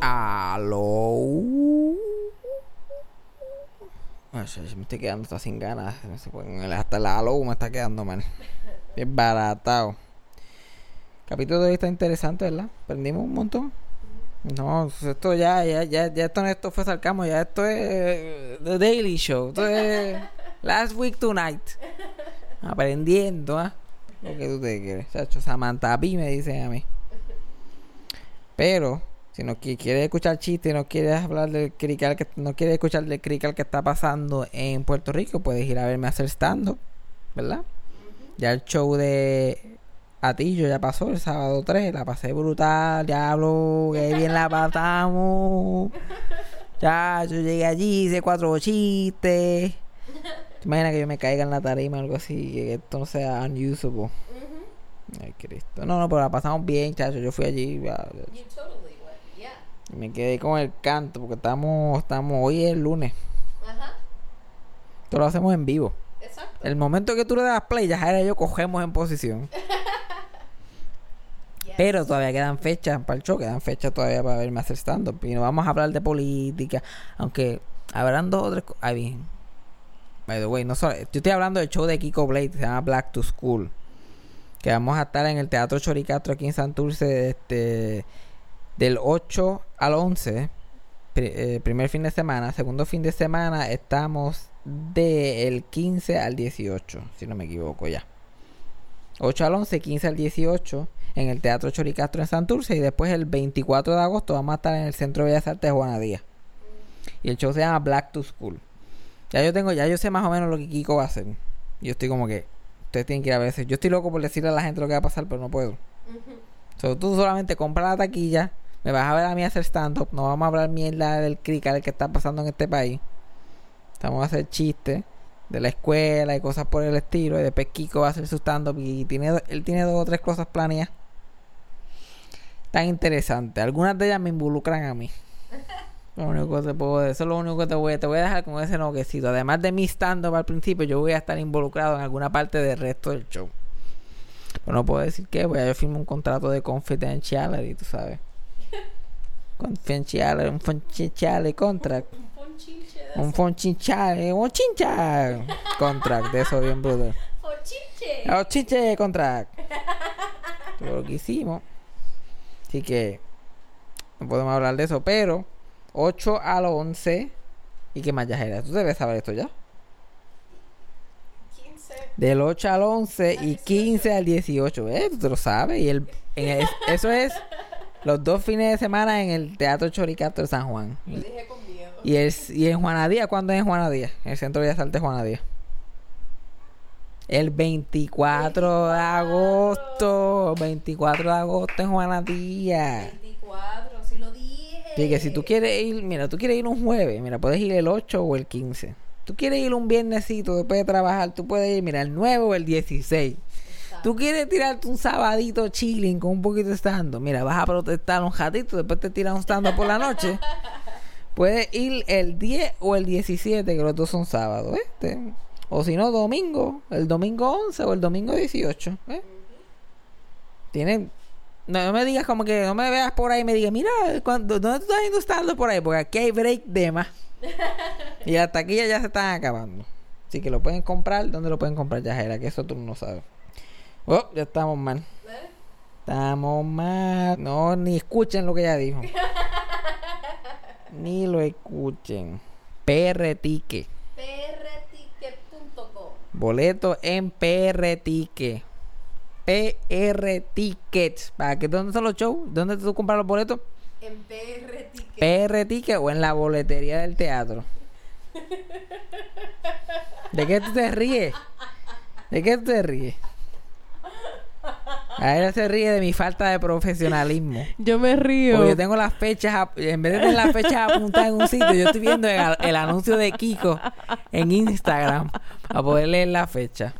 Aló. Me estoy quedando hasta sin ganas. Hasta el aló me está quedando mal. Bien baratado. Capítulo de hoy está interesante, ¿verdad? Aprendimos un montón. No, esto ya, ya, ya, ya esto fue sarcasmo, ya esto es eh, The Daily Show. Esto es Last Week Tonight. Aprendiendo, ¿ah? Lo que tú te quieres, chacho. Samantha P me dicen a mí. Pero, si no qui- quieres escuchar chistes, no quieres hablar del crical que no quieres escuchar del crical que está pasando en Puerto Rico, puedes ir a verme hacer stand-up, ¿verdad? Ya el show de Atillo ya pasó el sábado 3, la pasé brutal, diablo, que bien la pasamos. Ya, yo llegué allí, hice cuatro chistes. ¿Te imaginas que yo me caiga en la tarima o algo así? Que esto no sea unusable. Ay, Cristo. No, no, pero la pasamos bien, chacho. Yo fui allí ya, totally would, yeah. y me quedé con el canto porque estamos, estamos hoy es el lunes. Ajá, Esto lo hacemos en vivo. exacto. El momento que tú le das play, ya y yo cogemos en posición. Yes. Pero todavía quedan fechas para el show, quedan fechas todavía para verme hacer stand-up. Y no vamos a hablar de política, aunque habrán dos o tres cosas. Ay, bien. By the way, no solo, yo estoy hablando del show de Kiko Blade, se llama Black to School. Que vamos a estar en el Teatro Choricastro aquí en Santurce este, del 8 al 11. pri- eh, primer fin de semana. Segundo fin de semana estamos del 15 al 18, si no me equivoco ya. 8 al 11, 15 al 18 en el Teatro Choricastro en Santurce y después el 24 de agosto vamos a estar en el Centro de Bellas Artes de Juana Díaz. Y el show se llama Black to School. Ya yo tengo, ya yo sé más o menos lo que Kiko va a hacer. Yo estoy como que ustedes tienen que ir a veces. Yo estoy loco por decirle a la gente lo que va a pasar, pero no puedo. So, tú solamente compras la taquilla, me vas a ver a mí hacer stand-up, no vamos a hablar mierda del crical que está pasando en este país. Vamos a hacer chistes de la escuela y cosas por el estilo. Y después Kiko va a hacer su stand-up y tiene, él tiene dos o tres cosas planeadas. Tan interesante. Algunas de ellas me involucran a mí. Lo único que te puedo Eso es lo único que te voy, te voy a dejar con ese noquecito. Además de mi stand-up al principio, yo voy a estar involucrado en alguna parte del resto del show. Pero no puedo decir que, voy a firmar un contrato de confidentiality, tú sabes. Confidentiality, un confidentiality contract. Un ponchinche de Un chincha contract, de eso bien brutal. Ponchinche. Un chinche contract. Todo lo que hicimos. Así que no podemos hablar de eso, pero 8 al 11 y qué más ya era. Tú debes saber esto ya. 15. Del 8 al 11 y 15 al 18. ¿eh? Tú te lo sabes. Y el, en el- eso es los dos fines de semana en el Teatro Choricato de San Juan. Lo con miedo. Y, el, y en Juanadía, ¿cuándo es en Juanadía? En el Centro de Bellas Artes Juanadía. El 24 de agosto. 24 de agosto en Juanadía. 24, sí lo dije. Así que si tú quieres ir, mira, tú quieres ir un jueves, mira, puedes ir el 8 o el 15. Tú quieres ir un viernesito después de trabajar, tú puedes ir, mira, el 9 o el 16. Tú quieres tirarte un sabadito chilling con un poquito de stand Mira, vas a protestar un ratito, después te tiras un stand por la noche. Puedes ir el 10 o el 17, que los dos son sábados, ¿eh? O si no, domingo, el domingo 11 o el domingo 18, ¿eh? Tienen... No, me digas como que no me veas por ahí y me digas, mira, ¿cuándo, ¿dónde tú estás yendo stand por ahí? Porque aquí hay break de más. y las taquillas ya se están acabando. Así que lo pueden comprar. ¿Dónde lo pueden comprar, Yajera? Que eso tú no sabes. Oh, ya estamos mal. ¿Eh? Estamos mal. No, ni escuchen lo que ella dijo. ni lo escuchen. PR Ticket. prticket.com. Boleto en PR Ticket. PR Tickets. ¿Para qué? ¿Dónde son los shows? ¿Dónde tú compras los boletos? En prticket. PR Ticket o en la boletería del teatro. ¿De qué tú te ríes? ¿De qué tú te ríes? A ella se ríe de mi falta de profesionalismo. Yo me río. Porque yo tengo las fechas, ap- en vez de tener las fechas apuntadas en un sitio, yo estoy viendo el, el anuncio de Kiko en Instagram para poder leer la fecha.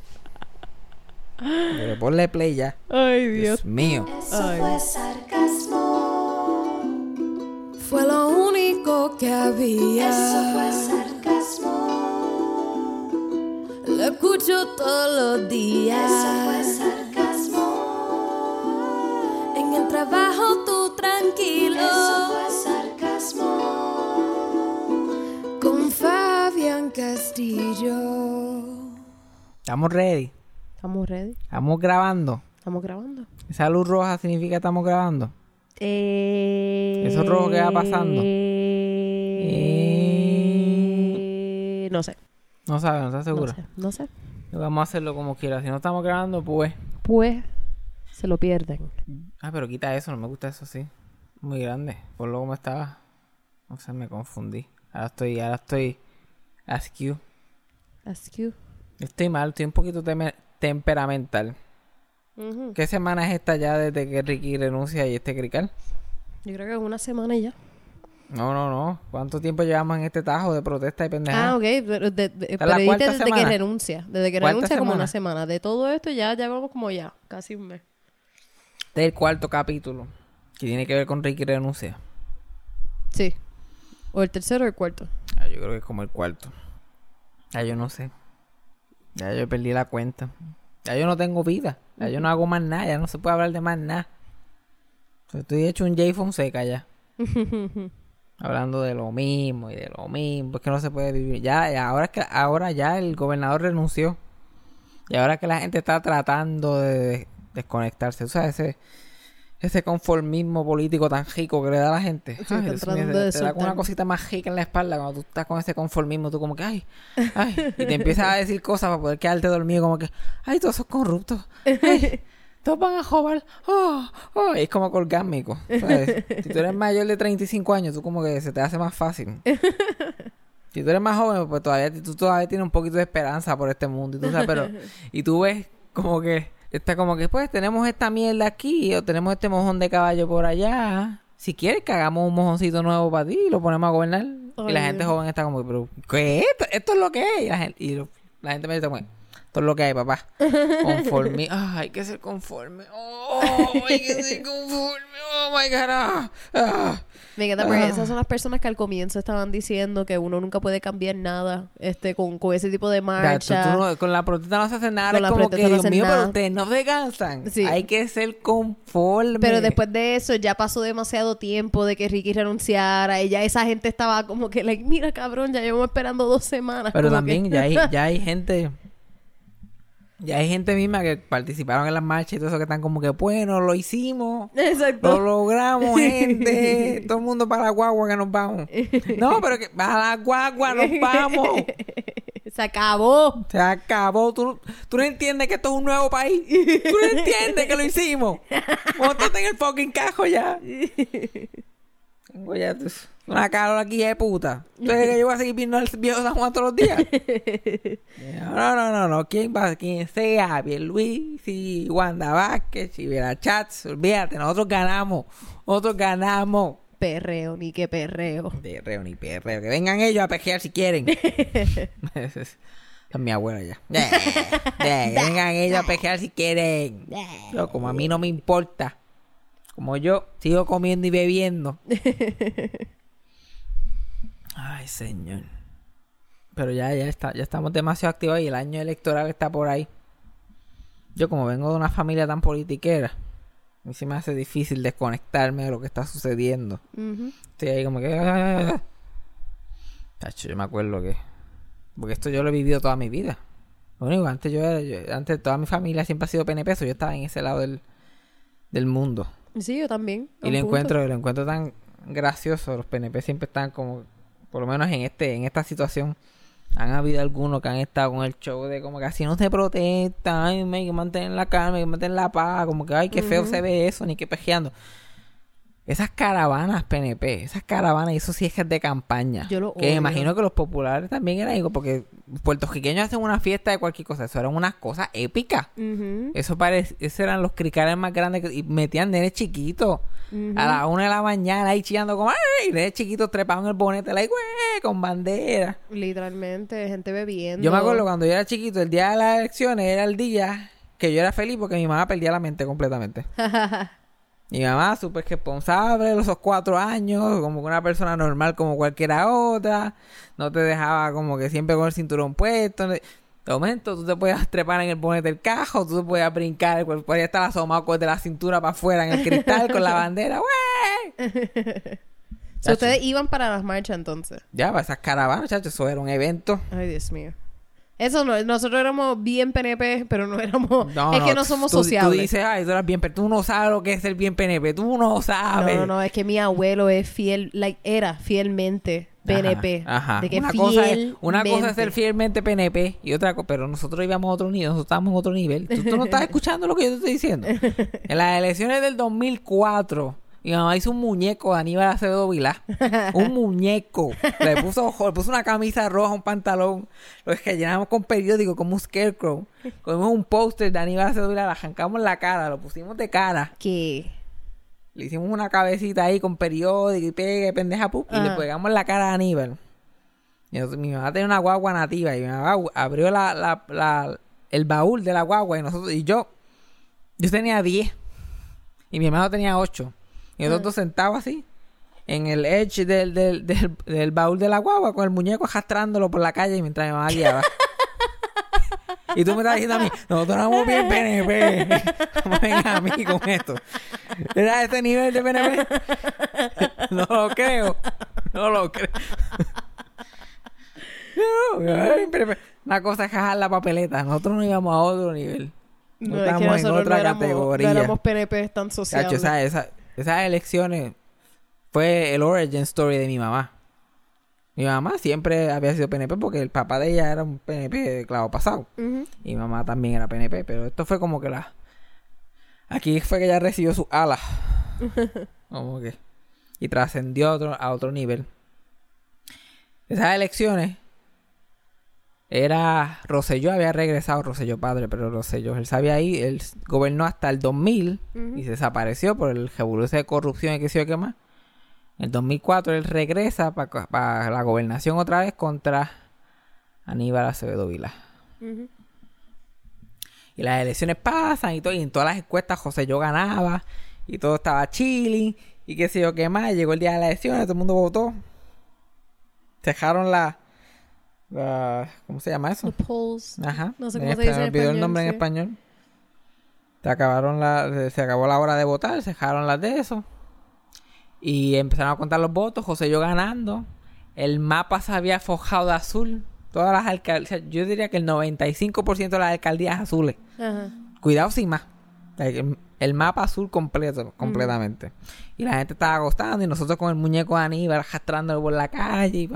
Pero ponle play ya. Ay, Dios. Dios mío. Eso Ay. fue sarcasmo. Fue lo único que había. Eso fue sarcasmo. Lo escucho todos los días. Eso fue sarcasmo trabajo tú tranquilo. Eso fue sarcasmo. Con Fabián Castillo. Estamos ready. Estamos ready. Estamos grabando. Estamos grabando. Esa luz roja significa estamos grabando. Eh, Eso rojo que va pasando. Eh, no sé. No sabe, no está seguro. No sé. No sé. Vamos a hacerlo como quiera. Si no estamos grabando, pues. Pues se lo pierden. Ah, pero quita eso, no me gusta eso así. Muy grande. Por lo como estaba. No sé, me confundí. Ahora estoy, ahora estoy. Askew. Ask you. Estoy mal, estoy un poquito temperamental. ¿Qué semana es esta ya desde que Ricky renuncia y este crical? Yo creo que es una semana ya. No, no, no. ¿Cuánto tiempo llevamos en este tajo de protesta y pendejada? Ah, ok. Pero, de- de- pero desde semana. que renuncia. Desde que renuncia como semana. una semana. De todo esto ya llevamos como ya. Casi un mes. Este es el cuarto capítulo. Que tiene que ver con Ricky renuncia. Sí. O el tercero o el cuarto. Ah, yo creo que es como el cuarto. Ya yo no sé. Ya yo perdí la cuenta. Ya yo no tengo vida. Ya yo no hago más nada. Ya no se puede hablar de más nada. Estoy hecho un Jay Fonseca ya. Hablando de lo mismo y de lo mismo. Es que no se puede vivir. Ya, ya, ahora es que ahora ya el gobernador renunció. Y ahora que la gente está tratando de desconectarse. O sea, ese, ese conformismo político tan rico que le da a la gente. Sí, Ay, están Dios mío, tratando te- da como una cosita más rica en la espalda cuando tú estás con ese conformismo. Tú como que, ay, ay. Y te empiezas a decir cosas para poder quedarte dormido como que, ay, todos son corruptos. Ay, todos van a joder. Oh, oh. Es como colgásmico. ¿sabes? Si tú eres mayor de 35 años, tú como que se te hace más fácil. Si tú eres más joven, pues todavía tú todavía tienes un poquito de esperanza por este mundo. Y tú, sabes, pero, y tú ves como que está como que pues tenemos esta mierda aquí o tenemos este mojón de caballo por allá. Si quieres que hagamos un mojoncito nuevo para ti y lo ponemos a gobernar. y la gente joven está como, pero ¿qué es esto? Esto es lo que es. Y la gente, y lo- la gente me dice como, es lo que hay, papá. Conforme. Ah, hay que ser conforme. Oh, hay que ser conforme. Oh my god. Ah, ah. Me encanta porque Ah. esas son las personas que al comienzo estaban diciendo que uno nunca puede cambiar nada este con, con ese tipo de Ya, tú- marcha. tú no- con la protesta no se hace nada. Con es la como que, no Dios hacen mío, pero nada. ustedes no se cansan. Sí. Hay que ser conforme. Pero después de eso ya pasó demasiado tiempo de que Ricky renunciara y ya esa gente estaba como que, like, mira cabrón, ya llevamos esperando dos semanas. Pero también que- ya hay, ya hay gente... Ya hay gente misma que participaron en las marchas y todo eso que están como que, bueno, lo hicimos. Exacto. Lo logramos, gente. Todo el mundo para la guagua que nos vamos. No, pero que para la guagua nos vamos. Se acabó. Se acabó. ¿Tú, no- tú no entiendes que esto es un nuevo país. Tú no entiendes que lo hicimos. Montate en el fucking cajo ya. Tengo ya tú- una calor aquí de puta. ¿Tú crees que yo voy a seguir viendo el viejo San Juan todos los días? No, no, no, no. ¿Quién va? Quien sea. Luis y Wanda Vázquez, Chivera Chats. Olvídate, nosotros ganamos. Nosotros ganamos. Perreo, ni qué perreo. Perreo ni perreo. Que vengan ellos a pejear si quieren. Es, mi abuela ya. Que vengan ellos a pejear si quieren. Pero como a mí no me importa. Como yo sigo comiendo y bebiendo. Ay, señor. Pero ya, ya está, ya estamos demasiado activos y el año electoral está por ahí. Yo como vengo de una familia tan politiquera, a mí se me hace difícil desconectarme de lo que está sucediendo. Ujú. Estoy ahí como que... ah. Tacho, yo me acuerdo que... Porque esto yo lo he vivido toda mi vida. Lo único, antes yo, era- yo- antes toda mi familia siempre ha sido PNP, yo estaba en ese lado del, del mundo. Sí, yo también. Y lo punto. encuentro, lo encuentro tan gracioso. Los PNP siempre están como, por lo menos en este, en esta situación, han habido algunos que han estado con el show de como que así no se protesta, ay, hay que mantener la calma, hay que mantener la paz, como que ay, qué feo se ve eso, ni que pejeando. Esas caravanas PNP, esas caravanas, y eso sí es que es de campaña. Yo lo que odio. imagino que los populares también eran igual, porque puertorriqueños hacen una fiesta de cualquier cosa, eso eran unas cosas épicas. Ujú. Eso parece, esos eran los cricales más grandes que, y metían nenes chiquitos a las una de la mañana ahí chillando como ¡ay! nenes chiquitos trepados en el bonete, like, güey, con bandera. Literalmente, gente bebiendo. Yo me acuerdo cuando yo era chiquito, el día de las elecciones era el día que yo era feliz porque mi mamá perdía la mente completamente. Mi mamá, súper responsable, los cuatro años, como que una persona normal como cualquiera otra. No te dejaba como que siempre con el cinturón puesto. De momento tú te podías trepar en el bonete del cajo, tú te podías brincar, podías estar asomado con- de la cintura para afuera en el cristal con la bandera. ¡Wey! Ustedes iban para las marchas entonces. Ya, para esas caravanas, chacho, eso era un evento. Ay, Dios mío. Eso no, nosotros éramos bien PNP, pero no éramos... No, es que no somos tú, sociables. Tú dices, ay, tú eres bien, pero tú no sabes lo que es ser bien PNP. Tú no no, sabes. no, no, es que mi abuelo es fiel, like, era fielmente PNP. Ajá, ajá. De que una, cosa es, una cosa es ser fielmente PNP y otra cosa, pero nosotros íbamos a otro nivel, nosotros estábamos en otro nivel. ¿Tú, tú no estás escuchando lo que yo te estoy diciendo? En las elecciones del 2004, mi mamá hizo un muñeco de Aníbal Acevedo Vilá. Un muñeco. Le puso, ojo, le puso una camisa roja, un pantalón. Lo que llenamos con periódico, como un scarecrow. Cogimos un póster de Aníbal Acevedo Vilá, la arrancamos la cara, lo pusimos de cara. Que... Le hicimos una cabecita ahí con periódico y pegue, pendeja pup, y le Ajá. pegamos la cara a Aníbal. Y nosotros- mi mamá tenía una guagua nativa y mi mamá abrió la, la- la- el baúl de la guagua y nosotros, y yo, yo tenía 10 y mi hermano tenía 8. Y nosotros sentados así, en el edge del, del, del, del baúl de la guagua, con el muñeco arrastrándolo por la calle mientras mi mamá guiaba. Y tú me estás diciendo a mí, nosotros éramos bien PNP. No vengas a mí con esto. ¿Era este nivel de PNP? No lo creo. No lo creo. Una cosa es jajar la papeleta. Nosotros no íbamos a otro nivel. No, No, es que estamos en otra no éramos, categoría. no éramos PNP tan esa- esa- esas elecciones fue el origin story de mi mamá. Mi mamá siempre había sido PNP porque el papá de ella era un PNP de clavo pasado. Y mi mamá también era PNP, pero esto fue como que la... Aquí fue que ella recibió sus alas. como que... Y trascendió a otro, a otro nivel. Esas elecciones... Era... Rosselló había regresado, Rosselló padre, pero Rosselló, él sabía ahí, él gobernó hasta el 2000 y se desapareció por el revolución de corrupción y qué sé yo qué más. En el 2004 él regresa para la gobernación otra vez contra Aníbal Acevedo Vila. Y las elecciones pasan y todo, y en todas las encuestas José yo ganaba y todo estaba chilling y qué sé yo qué más. Llegó el día de las elecciones, todo el mundo votó. Dejaron la, la- ¿cómo se llama eso? The polls. Ajá. No sé cómo se dice me olvidó el nombre en español. Se acabaron la, se- se acabó la hora de votar, se dejaron las de eso. Y empezaron a contar los votos, José yo ganando. El mapa se había forjado de azul. Todas las alcaldías, yo diría que el 95% de las alcaldías azules. Ajá. Cuidado sin más. Like, El, el mapa azul completo, completamente. Y la gente estaba gustando y nosotros con el muñeco de Aníbal arrastrándolo por la calle. Y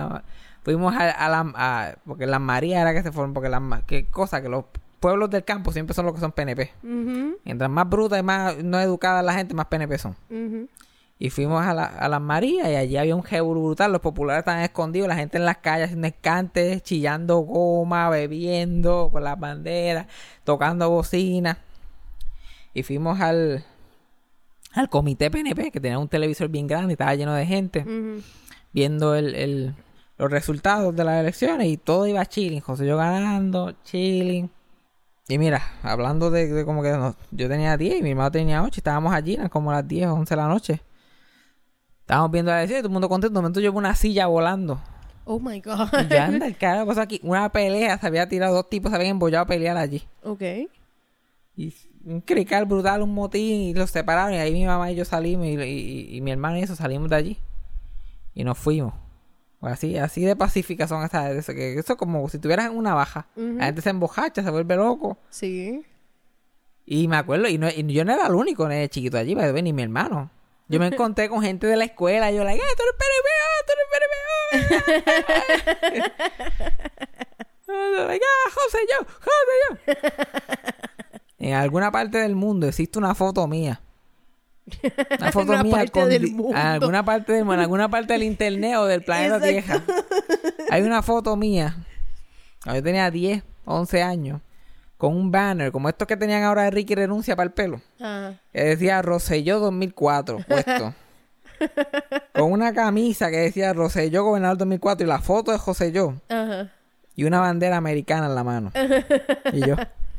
fuimos a, a la... a- porque las Marías era que se fueron, porque las... Qué cosa, que los pueblos del campo siempre son los que son PNP. Mientras más bruta y más no educada la gente, más PNP son. Y fuimos a, la, a las Marías y allí había un jeburu brutal. Los populares estaban escondidos, la gente en las calles haciendo escantes, chillando goma, bebiendo con las banderas, tocando bocina. Y fuimos al, al comité PNP, que tenía un televisor bien grande y estaba lleno de gente, viendo el, el- los resultados de las elecciones y todo iba chilling. José yo ganando, chilling. Y mira, hablando de, de como que no- yo tenía 10 y mi hermano tenía 8, estábamos allí, eran como las 10 o 11 de la noche. Estábamos viendo la elección y todo el mundo contento. De momento yo una silla volando. Oh my God. Y yo, anda, el cara pasó aquí. Una pelea, se había tirado, dos tipos se habían embollado a pelear allí. ok. Y un crical brutal, un motín, y los separaron. Y ahí mi mamá y yo salimos, y, y- y mi hermano y eso salimos de allí. Y nos fuimos. Así, así de pacíficas son esas. Eso, que eso es como si tuvieras en una baja. La gente se embojacha, se vuelve loco. Sí. Y me acuerdo, y, no, y yo no era el único eh, chiquito allí, ni mi hermano. Yo me encontré con gente de la escuela, y yo, like, ¡eh, tú eres PNP, ah, tú eres PNP! ah". like, "Ah, José yo, José yo. en alguna parte del mundo existe una foto mía. Una foto Una mía parte con del mundo. En alguna parte del en alguna parte del internet o del planeta Tierra. Exacto. Hay una foto mía. Yo tenía 10, 11 años. Con un banner, como estos que tenían ahora de Ricky Renuncia para el pelo. Ajá. Que decía Rosselló 2004, puesto. con una camisa que decía Rosselló Gobernador 2004 y la foto de Rosselló. Ajá. Y una bandera americana en la mano. y yo.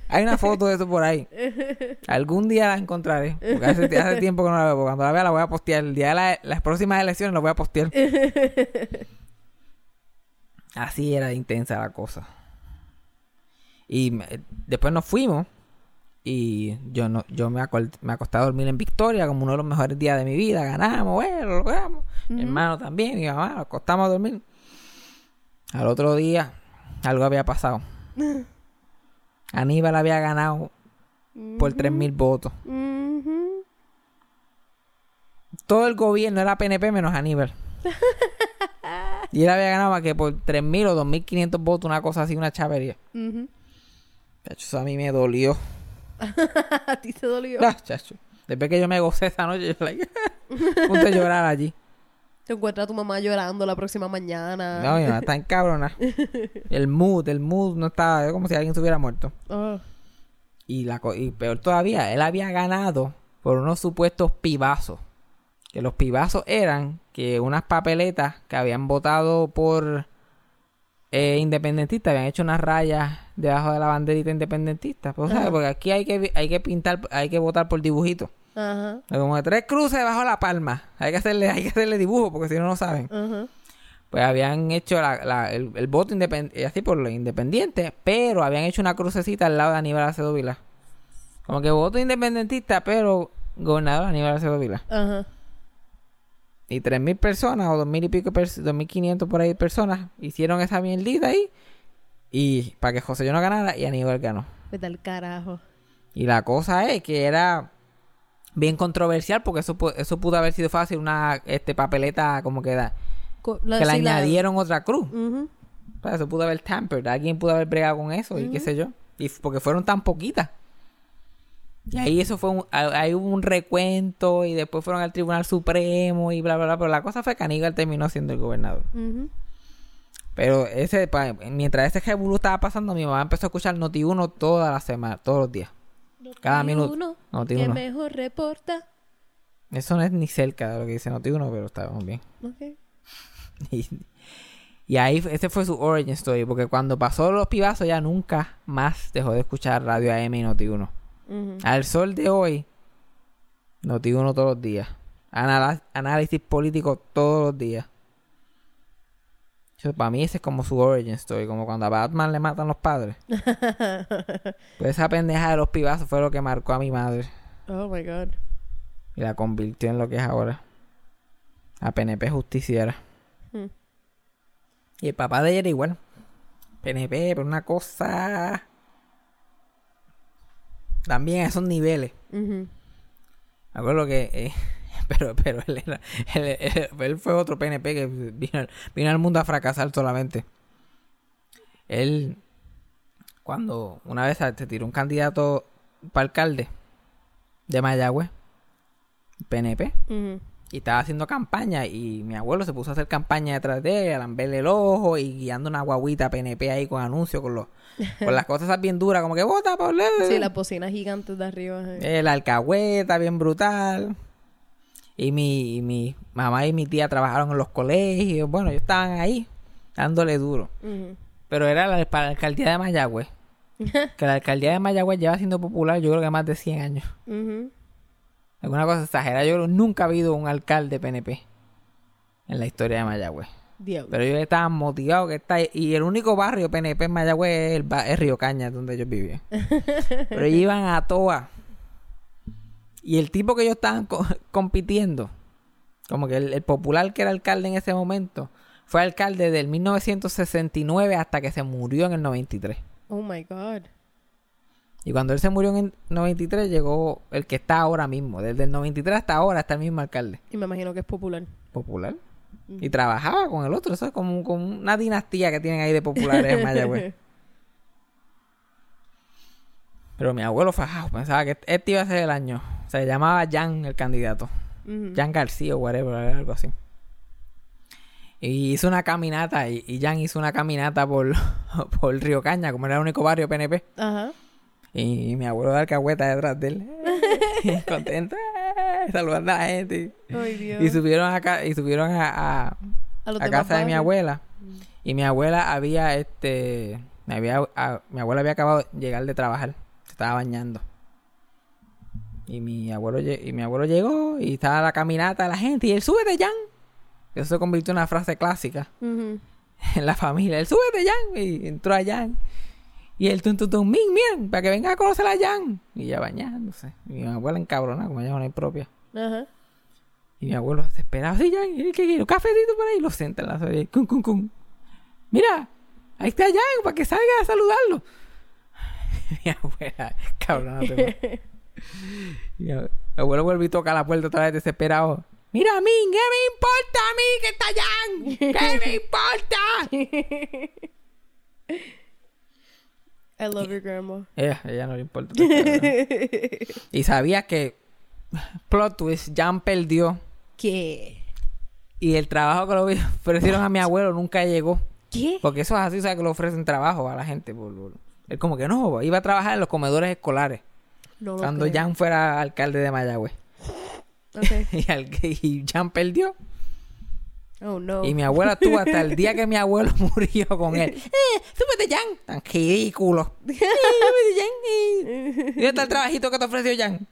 Hay una foto de eso por ahí. Algún día la encontraré. Porque hace, hace tiempo que no la veo. porque Cuando la vea la voy a postear. El día de la- las próximas elecciones la voy a postear. Así era de intensa la cosa. Y me- después nos fuimos. Y yo no yo me, acol- me acosté a dormir en Victoria como uno de los mejores días de mi vida. Ganamos, bueno, lo logramos. Mi hermano también, mi mamá, nos acostamos a dormir. Al otro día, algo había pasado. Aníbal había ganado por 3.000 votos. Todo el gobierno era PNP menos Aníbal. y él había ganado que por 3.000 o 2.500 votos, una cosa así, una chavería. Chacho, eso a mí me dolió. A ti te dolió. Ah, chacho. Después que yo me gocé esa noche, yo like, punto de llorar allí. Te encuentras a tu mamá llorando la próxima mañana. No, mi mamá está en cabrona. El mood, el mood no estaba como si alguien se hubiera muerto. Ah. Y, la, y peor todavía, él había ganado por unos supuestos pibazos. Que los pibazos eran que unas papeletas que habían votado por eh, independentistas habían hecho unas rayas debajo de la banderita independentista. Pues, ¿sabes? Porque aquí hay que, hay que pintar, hay que votar por dibujito. Ajá. Como de tres cruces debajo de la palma. Hay que hacerle, hay que hacerle dibujo porque si no, no saben. Ajá. Pues habían hecho la- la- el, el voto independiente, así por lo independiente, pero habían hecho una crucecita al lado de Aníbal Acedo Vila. Como que voto independentista, pero gobernador Aníbal Acedo Vila. Ajá. Y 3.000 personas o 2.000 y pico, pers- 2.500 por ahí personas hicieron esa mierdita ahí. Y para que José yo no ganara y Aníbal ganó. Vete al carajo. Y la cosa es que era bien controversial porque eso, eso pudo haber sido fácil, una este papeleta como que da, Co- la- que le la- añadieron otra cruz. Ujú. O sea, eso pudo haber tampered, alguien pudo haber bregado con eso y qué sé yo. Y porque fueron tan poquitas. Y ahí eso fue un, ahí hubo un recuento y después fueron al Tribunal Supremo y bla bla bla, pero la cosa fue que Aníbal terminó siendo el gobernador. Pero ese mientras ese revolú estaba pasando, mi mamá empezó a escuchar Noti1 toda la semana, todos los días. Cada minuto. Uno, Noti que uno. mejor reporta. Eso no es ni cerca de lo que dice Noti1, pero estábamos bien. Ok. Y, y ahí ese fue su origin story, porque cuando pasó los pibazos ya nunca más dejó de escuchar Radio AM y Noti1. Ujú. Al sol de hoy, Noti1 todos los días. Anala- análisis político todos los días. Eso, para mí ese es como su origin story, como cuando a Batman le matan los padres. pues esa pendeja de los pibazos fue lo que marcó a mi madre Oh my god. y la convirtió en lo que es ahora. A PNP justiciera. Hmm. Y el papá de ella era igual. PNP, pero una cosa... También a esos niveles. Ujú. Me acuerdo que... eh, pero pero él, era, él, él- él fue otro PNP que vino, al- vino al mundo a fracasar solamente. Él... Cuando una vez se tiró un candidato para alcalde de Mayagüez, PNP, y estaba haciendo campaña y mi abuelo se puso a hacer campaña detrás de él, a lamberle el ojo y guiando una guaguita PNP ahí con anuncios, con los con las cosas bien duras, como que vota por Sí, las bocinas gigantes de arriba. ajá. el alcahueta bien brutal. Y mi, y mi mamá y mi tía trabajaron en los colegios, bueno, ellos estaban ahí dándole duro. Pero era la, para la alcaldía de Mayagüez. que la alcaldía de Mayagüez lleva siendo popular yo creo que más de 100 años. Ujú. Alguna cosa exagerada. Yo creo que nunca ha habido un alcalde PNP en la historia de Mayagüez. Pero ellos estaban motivados que está. Y el único barrio PNP en Mayagüez es, el ba- es Río Caña, donde ellos vivían. Pero ellos iban a toa. Y el tipo que ellos estaban co- compitiendo, como que el, el popular que era alcalde en ese momento, fue alcalde del 1969 hasta que se murió en el 93. Oh my god. Y cuando él se murió en el 93 llegó el que está ahora mismo. Desde el 93 hasta ahora está el mismo alcalde. Y me imagino que es popular. Popular. Y trabajaba con el otro. Eso es como, como una dinastía que tienen ahí de populares en Mayagüez. Pero mi abuelo fajado pensaba que este iba a ser el año. Se llamaba Jan el candidato. Jan García o whatever, algo así. Y hizo una caminata, y, y Jan hizo una caminata por, por Río Caña, como era el único barrio PNP. Ajá. Y mi abuelo de alcahueta detrás de él. Contento. eh, Saludando a la gente. Ay, Dios. Y subieron acá, y subieron a, a, A a casa de mi abuela. Y mi abuela había, este, me había, a- mi abuela había acabado de llegar de trabajar. Se estaba bañando. Y mi abuelo, y mi abuelo llegó y estaba la caminata de la gente y él, súbete, Jan. Eso se convirtió en una frase clásica en la familia. Él, súbete, Jan. Y entró a Jan. Y él, tum, tum, tum, min, miren, para que venga a conocer a Jan. Y ya bañándose. Y mi abuela encabrona, como ella no es propia. Ajá. Y mi abuelo desesperado, sí, Jan, ¿qué quiere? ¿Un cafecito por ahí? Lo sienta en la silla. Cum, cum, cum. Mira, Ahí está Jan, para que salga a saludarlo. mi abuela, cabrón. no ab- mi abuelo vuelve y toca la puerta otra vez desesperado. Mira a mí, ¿qué me importa a mí que está Jan? ¿Qué me importa? I love your grandma. Ella, ella no le importa. y sabía que plot twist, Jan perdió ¿Qué? y el trabajo que lo ofrecieron a mi abuelo nunca llegó. ¿Qué? Porque eso es así, ¿sabes? Que le ofrecen trabajo a la gente. por- por- Él como que no, iba a trabajar en los comedores escolares. No cuando creo. Jan fuera alcalde de Mayagüez. Ok. y, al- y Jan perdió. Oh, no. Y mi abuela estuvo hasta el día que mi abuelo murió con él. ¡Eh, súbete, Jan! Tan ridículo. ¡Eh, súbete, Jan! eh. ¿Y ¿Dónde está el trabajito que te ofreció Jan?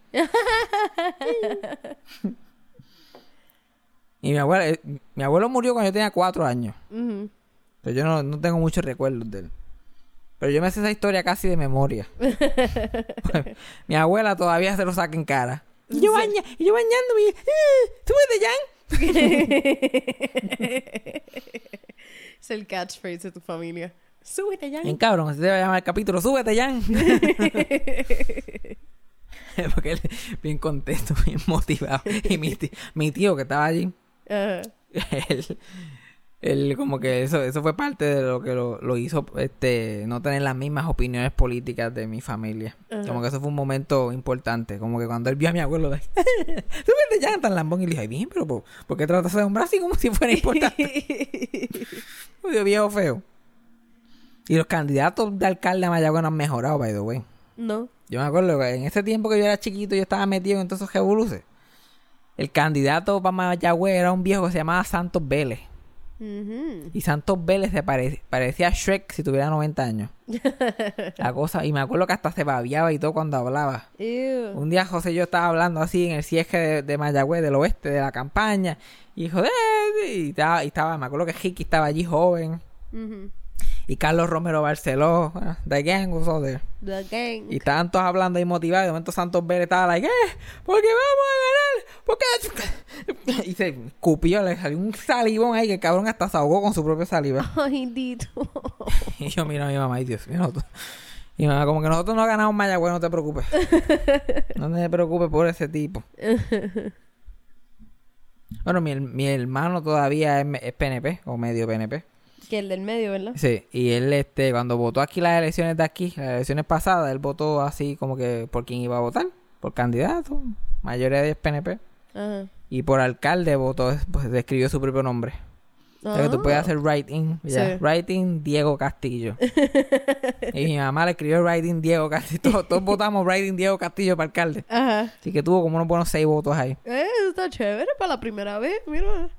y mi abuela, eh, mi abuelo murió cuando yo tenía cuatro años. Ujú. Pero yo no, no tengo muchos recuerdos de él. Pero yo me sé esa historia casi de memoria. mi abuela todavía se lo saca en cara. Y yo, baña, y yo bañándome. ¡Eh, súbete, Jan! Es el catchphrase de tu familia. Súbete ya. Bien cabrón, así se va a llamar el capítulo. ¡Súbete, Jan! Porque él bien contento, bien motivado. Y mi tío, mi tío que estaba allí, él, él como que eso, eso fue parte de lo que lo, lo hizo este no tener las mismas opiniones políticas de mi familia. Como que eso fue un momento importante. Como que cuando él vio a mi abuelo, de, súbete ya tan lambón. Y le dije, ay, bien, pero ¿por, por qué tratas de hombre así como si fuera importante? Viejo feo. Y los candidatos de alcalde a Mayagüez no han mejorado, by the way. no. Yo me acuerdo que en ese tiempo que yo era chiquito, yo estaba metido en todos esos revoluces. El candidato para Mayagüez era un viejo que se llamaba Santos Vélez. Y Santos Vélez se pare- parecía a Shrek si tuviera 90 años. La cosa, y me acuerdo que hasta se babiaba y todo cuando hablaba. Ew. Un día José y yo estaba hablando así en el cierre de, de Mayagüez, del oeste, de la campaña. Y joder, y estaba, y estaba, me acuerdo que Hickey estaba allí joven. Y Carlos Romero Barceló, ah, The Gang was all there. The gang. Y estaban todos hablando ahí motivados. Y de momento Santos Vélez estaba like, ¿qué? Porque vamos a ganar. Porque... Y se escupió, le salió un salivón ahí que el cabrón hasta se ahogó con su propia saliva. Ay, Dito. Y yo miro a mi mamá, y Dios mío. Y mi mamá, como que nosotros no ganamos Mayagüez, no te preocupes. No te preocupes por ese tipo. Bueno, mi, mi hermano todavía es, es PNP, o medio PNP. Que el del medio, ¿verdad? Sí, y él, este, cuando votó aquí las elecciones de aquí, las elecciones pasadas, él votó así como que por quién iba a votar, por candidato, mayoría de PNP. Ajá. Y por alcalde votó, pues escribió su propio nombre. Sea, que tú puedes hacer write-in, ya, Sí. write-in Diego Castillo. y mi mamá le escribió write-in Diego Castillo. Todos, todos votamos write-in Diego Castillo para alcalde. Ajá. Así que tuvo como unos buenos seis votos ahí. Eh, está chévere para la primera vez, mira.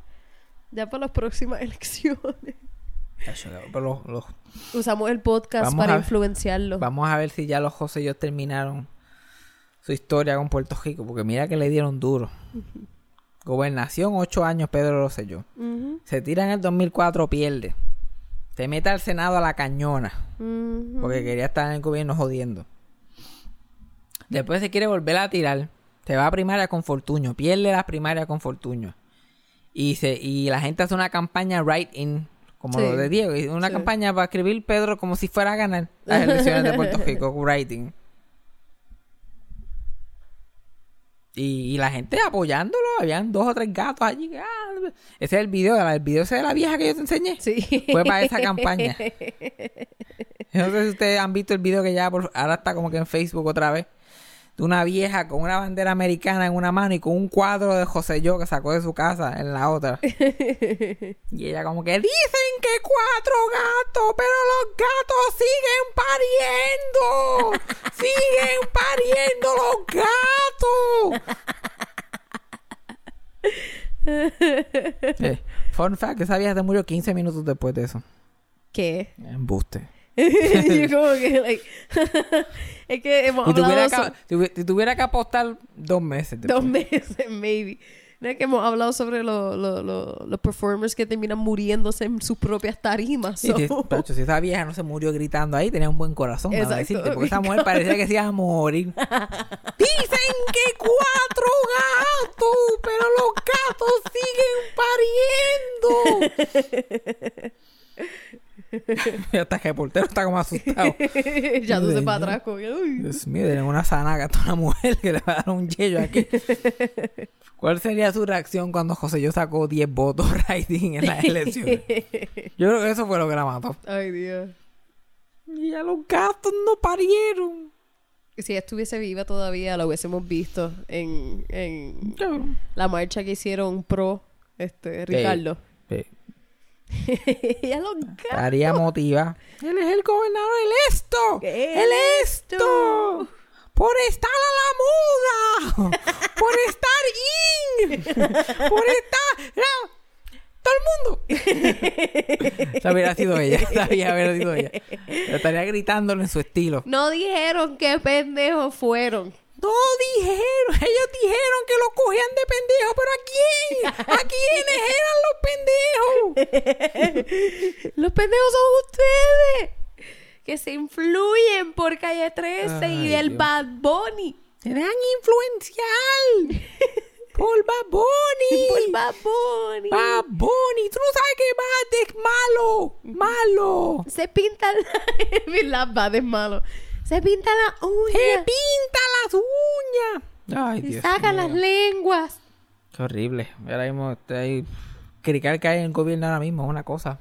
Ya para las próximas elecciones. Pero los- los- Usamos el podcast Vamos para influenciarlo. Vamos a ver si ya los José y yo terminaron su historia con Puerto Rico, porque mira que le dieron duro. Gobernación, ocho años, Pedro Rosselló. Ujú, Se tira en el 2004, pierde. Se mete al Senado a la cañona, porque quería estar en el gobierno jodiendo. Después se quiere volver a tirar. Se va a primaria con Fortuño, pierde la primaria con Fortuño. Y, se, y la gente hace una campaña write-in, como Sí. lo de Diego, y una Sí. campaña para escribir Pedro como si fuera a ganar las elecciones de Puerto Rico, writing. Y, y la gente apoyándolo, habían dos o tres gatos allí. ah, ese es el video, el video ese de la vieja que yo te enseñé. Sí. Fue para esa campaña. No sé si ustedes han visto el video que ya por- ahora está como que en Facebook otra vez. De una vieja con una bandera americana en una mano y con un cuadro de José Yo que sacó de su casa en la otra. y ella como que dicen que cuatro gatos, pero los gatos siguen pariendo. siguen pariendo los gatos. Eh, fun fact, esa vieja se murió 15 minutos después de eso. ¿Qué? Embuste. Yo como que, like... es que hemos Si tuviera, hablado que, si tuviera que apostar dos meses. dos meses, maybe. No es que hemos hablado sobre lo- lo- lo- los performers que terminan muriéndose en sus propias tarimas. So- si, Pacho, si esa vieja no se murió gritando ahí, tenía un buen corazón. Exacto. decirte, porque esa mujer parecía que se iba a morir. Dicen que cuatro gatos, pero los gatos siguen pariendo. Hasta que el portero está como asustado. ya tú se para atrás como. Dios mío, tienen una zanaga a una mujer que le va a dar un yello aquí. ¿Cuál sería su reacción cuando José yo sacó 10 votos writing en las elecciones? Yo creo que eso fue lo que la mató. Ay, Dios. Y ya los gatos no parieron. Si ella estuviese viva todavía, la hubiésemos visto en, en la marcha que hicieron pro este Ricardo. Sí. ella los gatos. Estaría motiva. Él es el gobernador del esto. ¿Qué El es esto. Por estar a la moda. Por estar in. Por estar. no, Todo el mundo. Hubiera sido ella. Esa hubiera sido ella. Pero estaría gritándolo en su estilo. No dijeron qué pendejos fueron. No dijeron, ellos dijeron que lo cogían de pendejo, pero ¿a quién? ¿A quiénes eran los pendejos? Los pendejos son ustedes. Que se influyen por Calle 13 y Ay, el Dios. Bad Bunny. Se dejan influenciar por Bad Bunny. Por Bad Bunny. Bad Bunny, tú no sabes que Bad es malo, malo. Se pintan la... las Bad es malo. Se pintan las Se uñas. pinta las uñas. Ay, Se Dios sacan mío. las lenguas. Qué horrible. Ahora mismo. Criticar que hay en el gobierno ahora mismo es una cosa.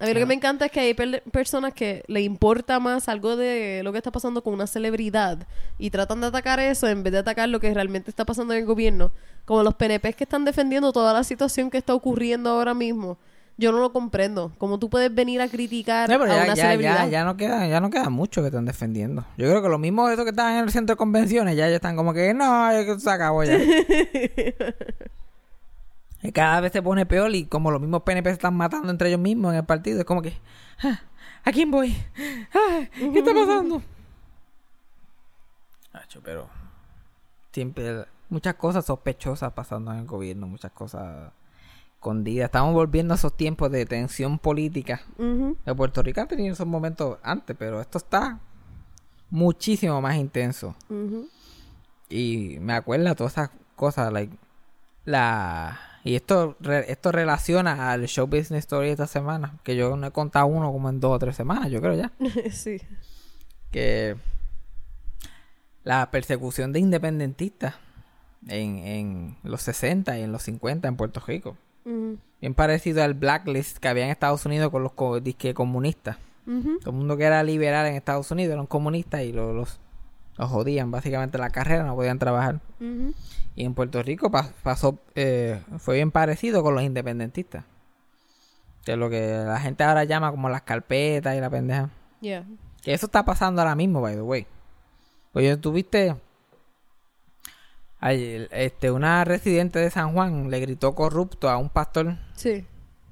A mí lo que me encanta es que hay per- personas que le importa más algo de lo que está pasando con una celebridad y tratan de atacar eso en vez de atacar lo que realmente está pasando en el gobierno. Como los PNPs que están defendiendo toda la situación que está ocurriendo ahora mismo. Yo no lo comprendo. Como tú puedes venir a criticar No, pero a ya, una ya, celebridad. ya, ya no queda, ya no queda mucho que están defendiendo. Yo creo que los mismos de esos que estaban en el centro de convenciones ya, ya están como que no, se acabó ya. Y cada vez se pone peor y como los mismos PNP se están matando entre ellos mismos en el partido, es como que ah, ¿a quién voy? Ah, ¿Qué está pasando? Pero siempre muchas cosas sospechosas pasando en el gobierno, muchas cosas escondidas. Estamos volviendo a esos tiempos de tensión política. Ujú. De Puerto Rico ha tenido esos momentos antes, pero esto está muchísimo más intenso. Y me acuerda todas esas cosas, like, la... Y esto, re- esto relaciona al show business story esta semana, que yo no he contado uno como en dos o tres semanas, yo creo ya. sí. Que la persecución de independentistas en, en los 60 y en los 50 en Puerto Rico. Bien parecido al blacklist que había en Estados Unidos con los co- disque comunistas. Todo el mundo que era liberal en Estados Unidos eran comunistas y lo- los, los jodían básicamente la carrera, no podían trabajar. Y en Puerto Rico pa- pasó, eh, fue bien parecido con los independentistas. Que es lo que la gente ahora llama como las carpetas y la pendeja. Yeah. Que eso está pasando ahora mismo, by the way. Pues yo tuviste. Ay, Este, una residente de San Juan le gritó corrupto a un pastor Sí.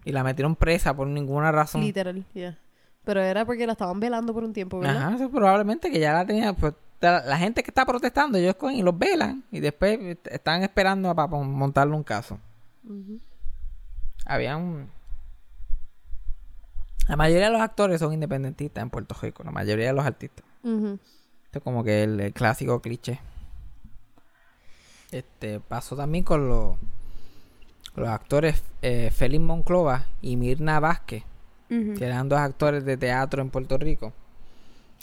y la metieron presa por ninguna razón. Literal. Yeah. Pero era porque la estaban velando por un tiempo, ¿verdad? Ajá, eso probablemente que ya la tenía. Pues, la, la gente que está protestando, ellos cogen y los velan y después están esperando para montarle un caso. Había un. La mayoría de los actores son independentistas en Puerto Rico, la mayoría de los artistas. Esto es como que el, el clásico cliché. Este pasó también con los, los actores eh, Félix Monclova y Mirna Vázquez, que eran dos actores de teatro en Puerto Rico.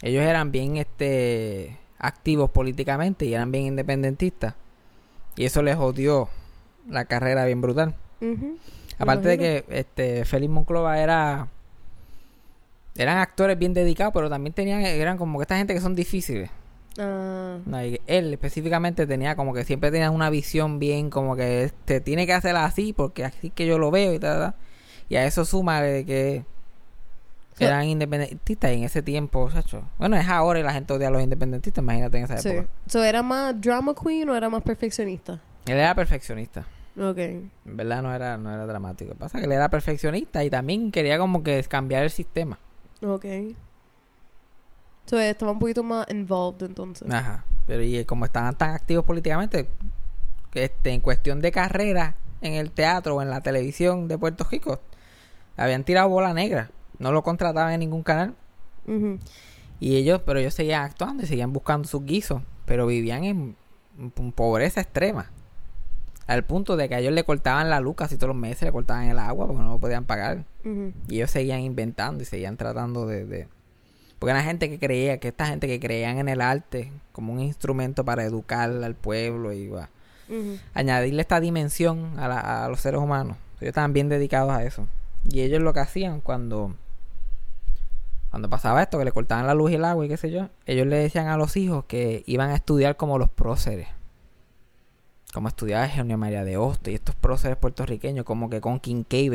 Ellos eran bien este activos políticamente y eran bien independentistas. Y eso les jodió la carrera bien brutal. Aparte de que este Félix Monclova era eran actores bien dedicados, pero también tenían eran como que esta gente que son difíciles. Ah, No, él específicamente tenía como que siempre tenía una visión bien como que este tiene que hacerla así porque así que yo lo veo y tal, tal. Y a eso suma de que So- eran independentistas y en ese tiempo, chacho. Bueno, es ahora y la gente odia a los independentistas, imagínate en esa sí. época. So, ¿Era más drama queen o era más perfeccionista? Él era perfeccionista. Ok. En verdad no era, no era dramático. Pasa que él era perfeccionista y también quería como que cambiar el sistema. Ok. So, estaba un poquito más involved entonces. Ajá. Pero y como estaban tan activos políticamente, que, este, en cuestión de carrera en el teatro o en la televisión de Puerto Rico, habían tirado bola negra. No lo contrataban en ningún canal. Y ellos, pero ellos seguían actuando y seguían buscando sus guisos. Pero vivían en, en pobreza extrema. Al punto de que a ellos le cortaban la luz casi todos los meses, le cortaban el agua porque no lo podían pagar. Y ellos seguían inventando y seguían tratando de... de- Porque era gente que creía, que esta gente que creían en el arte como un instrumento para educar al pueblo y va, añadirle esta dimensión a, la- a los seres humanos. Ellos estaban bien dedicados a eso. Y ellos lo que hacían cuando... Cuando pasaba esto, que le cortaban la luz y el agua y qué sé yo, ellos le decían a los hijos que iban a estudiar como los próceres. Como estudiaba Eugenio María de Hostos y estos próceres puertorriqueños, como que con Quinqué y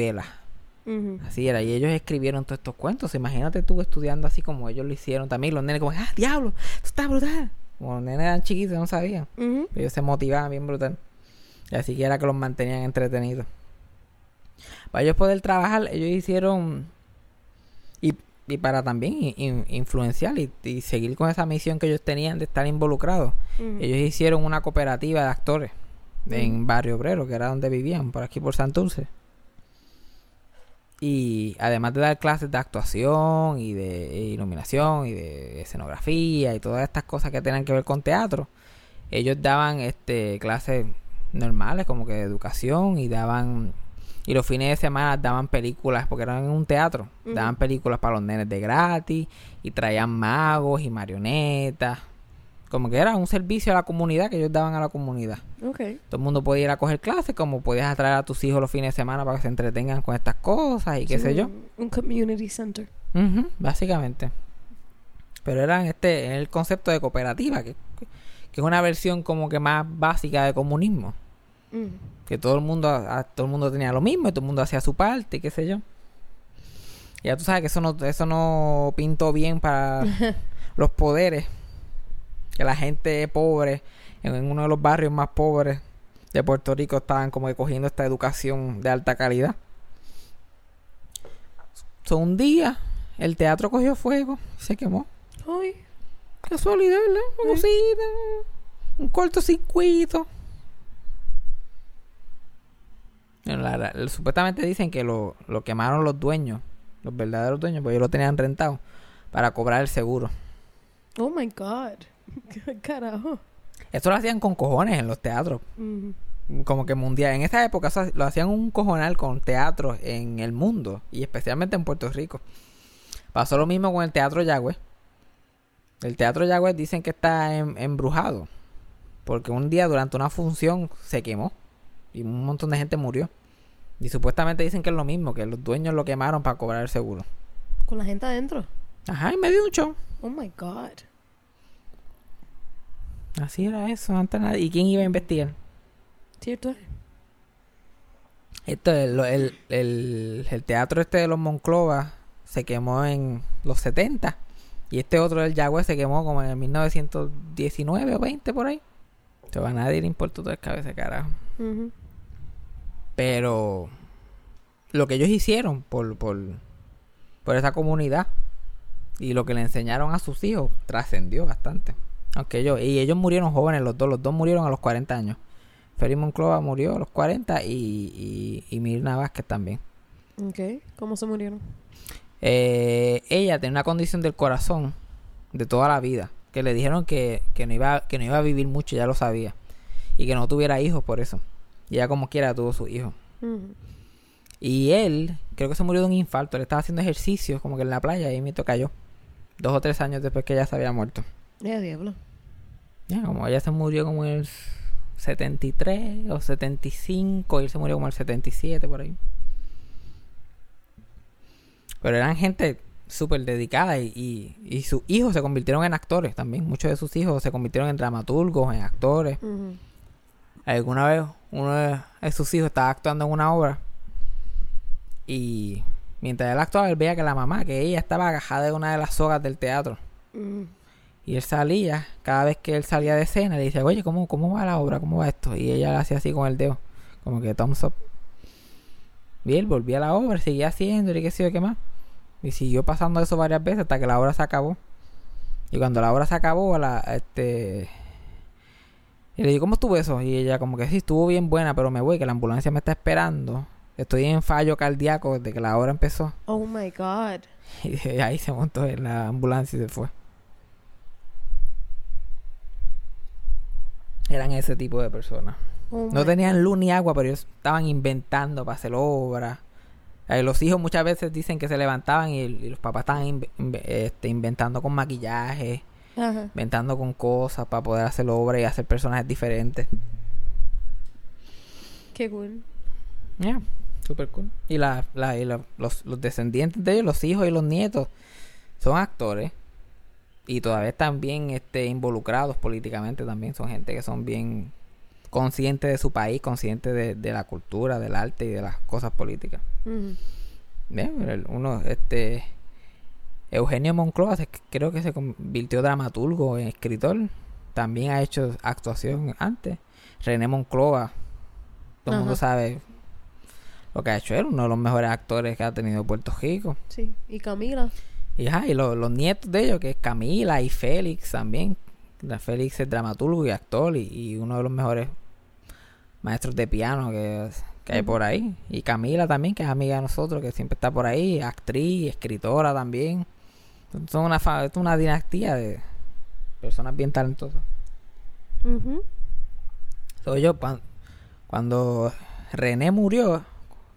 Así era, y ellos escribieron todos estos cuentos. Imagínate tú estudiando así como ellos lo hicieron también. Los nenes como, ah, diablo, esto está brutal. Como los nenes eran chiquitos, no sabían. Ujú. Ellos se motivaban bien brutal. Y así que era que los mantenían entretenidos. Para ellos poder trabajar, ellos hicieron. Y, y para también in- in- influenciar y, y seguir con esa misión que ellos tenían de estar involucrados, ellos hicieron una cooperativa de actores en Barrio Obrero, que era donde vivían, por aquí por Santurce. Y además de dar clases de actuación y de iluminación y de escenografía y todas estas cosas que tenían que ver con teatro, ellos daban este clases normales como que de educación y daban y los fines de semana daban películas porque eran en un teatro, daban películas para los nenes de gratis y traían magos y marionetas. Como que era un servicio a la comunidad que ellos daban a la comunidad. Ok. Todo el mundo podía ir a coger clases, como podías atraer a tus hijos los fines de semana para que se entretengan con estas cosas y qué Sí, sé yo. un- Un community center. Ujú, básicamente. Pero era en este, en el concepto de cooperativa, que, que es una versión como que más básica de comunismo. Ujú. Que todo el mundo, a- todo el mundo tenía lo mismo y todo el mundo hacía su parte y qué sé yo. Ya tú sabes que eso no, eso no pintó bien para los poderes. Que la gente pobre, en, uno de los barrios más pobres de Puerto Rico, estaban como que cogiendo esta educación de alta calidad. So, un día el teatro cogió fuego y se quemó. Ay. Casualidad, ¿verdad? Una Sí. cosita, un cortocircuito. Bueno, la- la- supuestamente dicen que lo, lo quemaron los dueños, los verdaderos dueños, porque ellos lo tenían rentado para cobrar el seguro. Oh my God. Carajo. Esto lo hacían con cojones en los teatros, como que mundial. En esa época lo hacían un cojonal con teatros en el mundo y especialmente en Puerto Rico. Pasó lo mismo con el Teatro Yagüe. El Teatro Yagüe dicen que está em- embrujado. Porque un día durante una función se quemó. Y un montón de gente murió. Y supuestamente dicen que es lo mismo, que los dueños lo quemaron para cobrar el seguro. Con la gente adentro. Ajá, en medio de un show. Oh my God. Así era eso, antes nadie. ¿Y quién iba a investigar? ¿Cierto? Esto, el, el, el, el teatro este de los Monclova se quemó en los 70. Y este otro del Yagüe se quemó como en el 1919 o 20 por ahí. Va a nadie le importa todo el cabeza de carajo. Pero lo que ellos hicieron por, por, por esa comunidad y lo que le enseñaron a sus hijos trascendió bastante. Aunque ellos, y ellos murieron jóvenes, los dos, los dos murieron a los 40 años. Félix Monclova murió a los 40 y, y, y Mirna Vázquez también. Ok. ¿Cómo se murieron? Eh, ella tenía una condición del corazón de toda la vida. Que le dijeron que, que, no iba, que no iba a vivir mucho, ya lo sabía. Y que no tuviera hijos por eso. Y ella como quiera tuvo su hijo. Ujú. Y él, creo que se murió de un infarto. Él estaba haciendo ejercicio como que en la playa y me cayó. Dos o tres años después que ella se había muerto. Ya, diablo. Ya, como ella se murió como en el 73 o 75 y él se murió como en el 77 por ahí. Pero eran gente súper dedicada y, y, y sus hijos se convirtieron en actores también. Muchos de sus hijos se convirtieron en dramaturgos, en actores. Alguna vez uno de de sus hijos estaba actuando en una obra y mientras él actuaba él veía que la mamá, que ella estaba agajada de una de las sogas del teatro. Y él salía, cada vez que él salía de escena, le decía, oye, ¿cómo, ¿cómo va la obra? ¿Cómo va esto? Y ella le hacía así con el dedo, como que thumbs up. Y él volvía a la obra, seguía haciendo y qué sé yo qué más. Y siguió pasando eso varias veces hasta que la obra se acabó. Y cuando la obra se acabó, la, este... Y le digo, ¿cómo estuvo eso? Y ella como que sí, estuvo bien buena, pero me voy, que la ambulancia me está esperando. Estoy en fallo cardíaco desde que la obra empezó. Oh my God. Y ahí se montó en la ambulancia y se fue. Eran ese tipo de personas. Oh No tenían luz ni agua, pero ellos estaban inventando para hacer obras. Eh, los hijos muchas veces dicen que se levantaban y, y los papás estaban este, inventando con maquillaje. Ajá. inventando con cosas para poder hacer obras y hacer personajes diferentes. Qué cool. Yeah, super cool. Y, la, la- y la- los, los descendientes de ellos, los hijos y los nietos, son actores. Y todavía están bien este, involucrados políticamente también. Son gente que son bien conscientes de su país, conscientes de, de la cultura, del arte y de las cosas políticas. Bien, uno, este... Eugenio Moncloa se- creo que se convirtió dramaturgo, en escritor. También ha hecho actuación antes. René Moncloa, todo el mundo sabe lo que ha hecho él, uno de los mejores actores que ha tenido Puerto Rico. Sí. Y Camila. Y, ajá, y lo- los nietos de ellos, que es Camila y Félix también. Félix es dramaturgo y actor y, y uno de los mejores maestros de piano que, que hay por ahí. Y Camila también, que es amiga de nosotros, que siempre está por ahí, actriz, escritora también. Son una, es una dinastía de personas bien talentosas. Ujú. Soy yo, cuan- cuando René murió,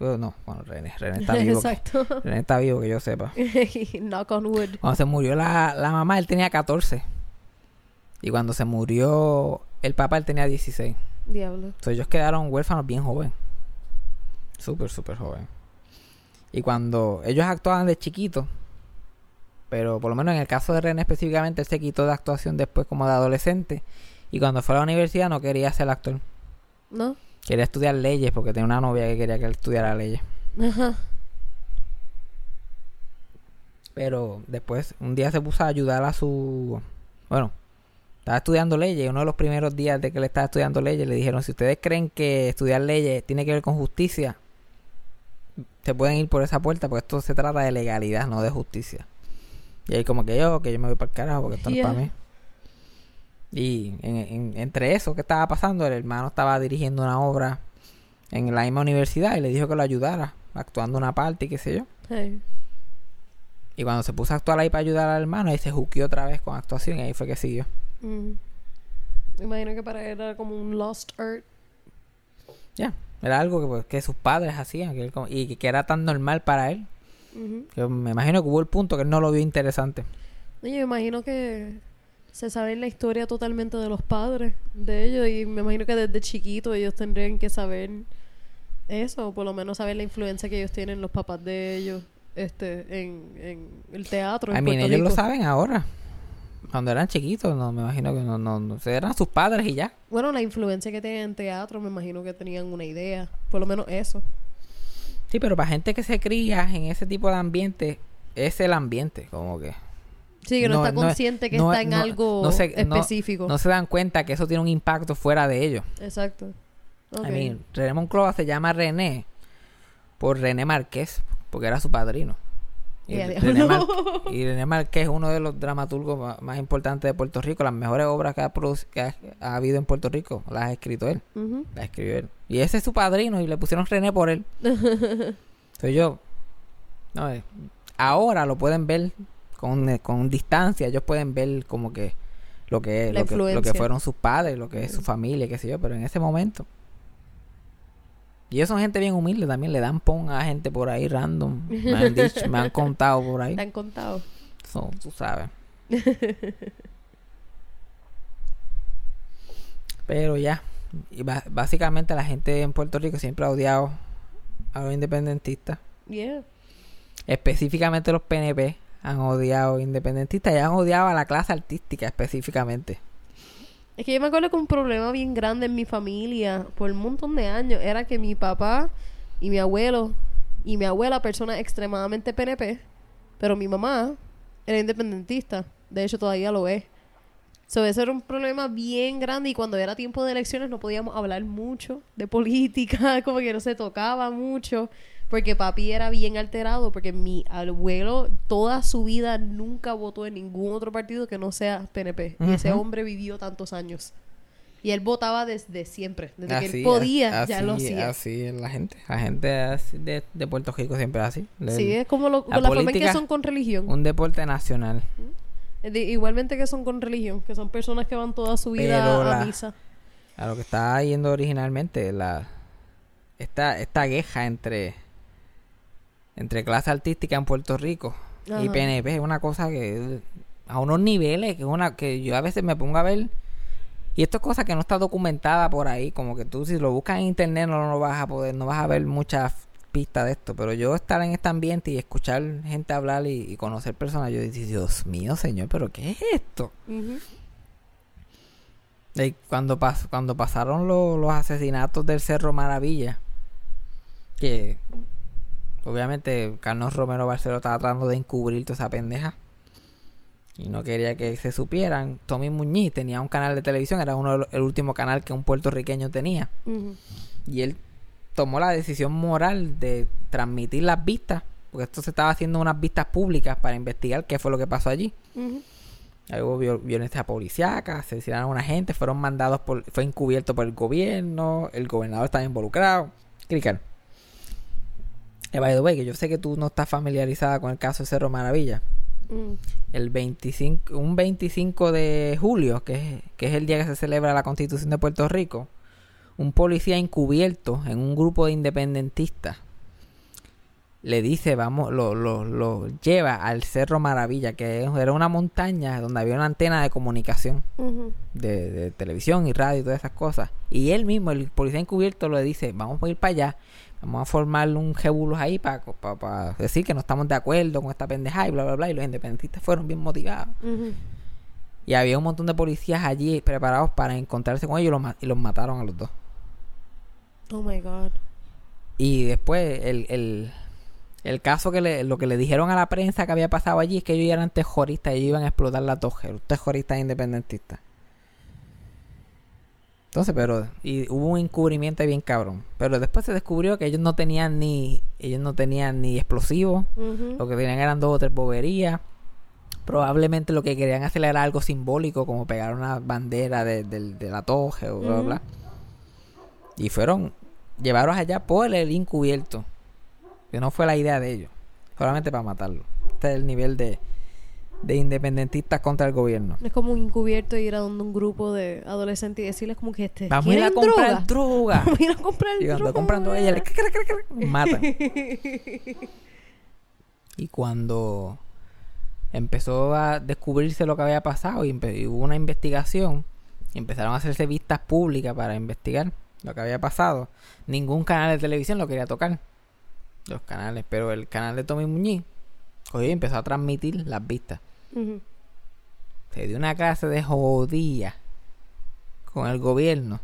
no, bueno, René, René está vivo. Exacto. René está vivo, que yo sepa. Knock on wood. Cuando se murió la, la mamá, él tenía 14. Y cuando se murió el papá, él tenía 16. Diablo. Entonces ellos quedaron huérfanos bien joven. Súper, súper joven. Y cuando ellos actuaban de chiquitos, pero por lo menos en el caso de René específicamente, él se quitó de actuación después como de adolescente. Y cuando fue a la universidad no quería ser actor. ¿No? Quería estudiar leyes porque tenía una novia que quería que él estudiara leyes. Ajá. Pero después, un día se puso a ayudar a su... Bueno, estaba estudiando leyes y uno de los primeros días de que él estaba estudiando leyes le dijeron, si ustedes creen que estudiar leyes tiene que ver con justicia, se pueden ir por esa puerta porque esto se trata de legalidad, no de justicia. Y ahí como que yo, que yo me voy para el carajo porque esto no es para mí. Y en- en- entre eso que estaba pasando, el hermano estaba dirigiendo una obra en la misma universidad y le dijo que lo ayudara, actuando una parte y qué sé yo. Y cuando se puso a actuar ahí para ayudar al hermano, ahí se juqueó otra vez con actuación y ahí fue que siguió. Mm. Imagino que para él era como un lost art. Ya, era algo que, pues, que sus padres hacían que él como- y que, que era tan normal para él. Que me imagino que hubo el punto que él no lo vio interesante. Oye, me imagino que se sabe la historia totalmente de los padres de ellos y me imagino que desde chiquito ellos tendrían que saber eso, o por lo menos saber la influencia que ellos tienen los papás de ellos este en, en el teatro. en I mean, ellos lo saben ahora. Cuando eran chiquitos, no me imagino que no, no, no eran sus padres y ya. Bueno, la influencia que tienen en teatro, me imagino que tenían una idea, por lo menos eso. Sí, pero para gente que se cría en ese tipo de ambiente, es el ambiente, como que. Sí, que no, No, está no- consciente que no- está en algo se- específico. No se dan cuenta que eso tiene un impacto fuera de ellos. Exacto. Ok. I mean, René Monclova se llama René por René Márquez, porque era su padrino. Y, René. Mar- y René Márquez es uno de los dramaturgos ma- más, importantes de Puerto Rico. Las mejores obras que ha, que ha, ha habido en Puerto Rico las ha escrito él. Las escribió él. Y ese es su padrino y le pusieron René por él. Soy yo. No, eh, ahora lo pueden ver con, eh, con distancia. Ellos pueden ver como que lo que, lo que, lo que fueron sus padres, lo que es su familia, qué sé yo. Pero en ese momento. Y ellos son gente bien humilde también. Le dan pon a gente por ahí random. Me han dicho, me han contado por ahí. Te han contado. So, tú sabes. Pero ya. Y básicamente la gente en Puerto Rico siempre ha odiado a los independentistas. Yeah. Específicamente los PNP han odiado independentistas y han odiado a la clase artística específicamente. Es que yo me acuerdo que un problema bien grande en mi familia por un montón de años era que mi papá y mi abuelo y mi abuela, personas extremadamente PNP, pero mi mamá era independentista. De hecho, todavía lo es. So, ese era un problema bien grande y cuando era tiempo de elecciones no podíamos hablar mucho de política, como que no se tocaba mucho, porque papi era bien alterado, porque mi abuelo toda su vida nunca votó en ningún otro partido que no sea PNP. Y ese hombre vivió tantos años. Y él votaba desde siempre, desde que Así, él podía, así, ya lo hacía. Así es la gente. La gente así de, de Puerto Rico siempre es así. Sí, es como lo- la la, forma en que política- son con religión. Un deporte nacional. Es de- igualmente que son con religión, que son personas que van toda su vida Pero a la- misa. a lo que estaba yendo originalmente, la esta, esta queja entre entre clase artística en Puerto Rico y. PNP es una cosa que a unos niveles que es una que yo a veces me pongo a ver y esto es cosa que no está documentada por ahí como que tú si lo buscas en internet no lo vas a poder no vas a ver muchas pistas de esto pero yo estar en este ambiente y escuchar gente hablar y, y conocer personas yo digo Dios mío señor pero qué es esto. Y cuando, pas- cuando pasaron lo- los asesinatos del Cerro Maravilla, que obviamente Carlos Romero Barceló estaba tratando de encubrir toda esa pendeja y no quería que se supieran. Tommy Muñiz tenía un canal de televisión, era uno el último canal que un puertorriqueño tenía. Y él tomó la decisión moral de transmitir las vistas, porque esto se estaba haciendo unas vistas públicas para investigar qué fue lo que pasó allí. Ahí Hubo viol- violencia policíaca, asesinaron a una gente, fueron mandados por, fue encubierto por el gobierno, el gobernador estaba involucrado. Clicar. Eh, by the way, que yo sé que tú no estás familiarizada con el caso de Cerro Maravilla. Mm. El 25, un 25 de julio, que es, que es el día que se celebra la constitución de Puerto Rico, un policía encubierto en un grupo de independentistas le dice, vamos, lo, lo, lo lleva al Cerro Maravilla, que era una montaña donde había una antena de comunicación de, de televisión y radio y todas esas cosas. Y él mismo, el policía encubierto, le dice, vamos a ir para allá, vamos a formar un jebulos ahí para decir que no estamos de acuerdo con esta pendejada y bla, bla, bla. Y los independentistas fueron bien motivados. Y había un montón de policías allí preparados para encontrarse con ellos y los, ma- y los mataron a los dos. Oh my God. Y después el, el, el caso que le, lo que le dijeron a la prensa que había pasado allí es que ellos eran terroristas y ellos iban a explotar la torre, los terroristas independentistas. Entonces, pero, y hubo un encubrimiento bien cabrón. Pero después se descubrió que ellos no tenían ni, ellos no tenían ni explosivos, lo que tenían eran dos o tres boberías. Probablemente lo que querían hacer era algo simbólico, como pegar una bandera de, del- de la torre o bla, bla, bla. Y fueron, llevaron allá por el encubierto. Que no fue la idea de ellos. Solamente para matarlo. Este es el nivel de, de independentistas contra el gobierno. Es como un encubierto ir a donde un grupo de adolescentes y decirles como que este. Vamos a ir a ¿quieren comprar droga? droga. Vamos a ir a comprar y cuando droga. compran droga, ella le matan. Y cuando empezó a descubrirse lo que había pasado y, y hubo una investigación, y empezaron a hacerse vistas públicas para investigar lo que había pasado, ningún canal de televisión lo quería tocar. Los canales, pero el canal de Tommy Muñiz cogió y empezó a transmitir las vistas. Se dio una clase de jodía con el gobierno.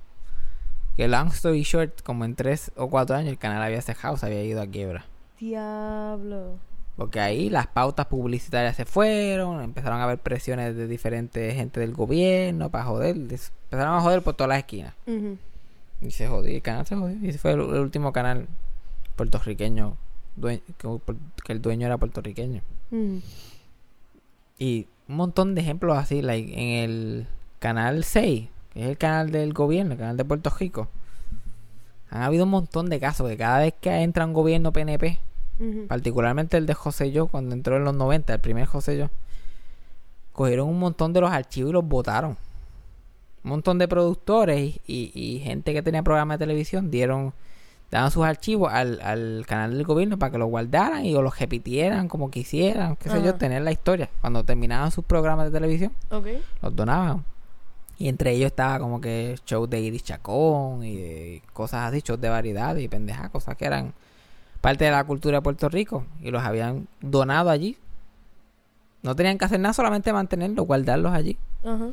Que long story short, como en tres o cuatro años el canal había cejado, se había ido a quiebra. Diablo. Porque ahí las pautas publicitarias se fueron, empezaron a haber presiones de diferentes gente del gobierno para joder. Empezaron a joder por todas las esquinas. Y se jodió, el canal se jodió. Y ese fue el, el último canal puertorriqueño, que, que el dueño era puertorriqueño. Y un montón de ejemplos así, like, en el canal 6, que es el canal del gobierno, el canal de Puerto Rico. Han habido un montón de casos que cada vez que entra un gobierno PNP, particularmente el de José Yo, cuando entró en los 90, el primer José Yo, cogieron un montón de los archivos y los votaron. Un montón de productores y, y- y gente que tenía programas de televisión dieron daban sus archivos al, al canal del gobierno para que los guardaran y o los repitieran como quisieran, qué sé yo, tener la historia. Cuando terminaban sus programas de televisión, los donaban. Y entre ellos estaba como que shows de Iris Chacón y cosas así, shows de variedad y pendejas, cosas que eran parte de la cultura de Puerto Rico y los habían donado allí. No tenían que hacer nada, solamente mantenerlos, guardarlos allí. Ajá.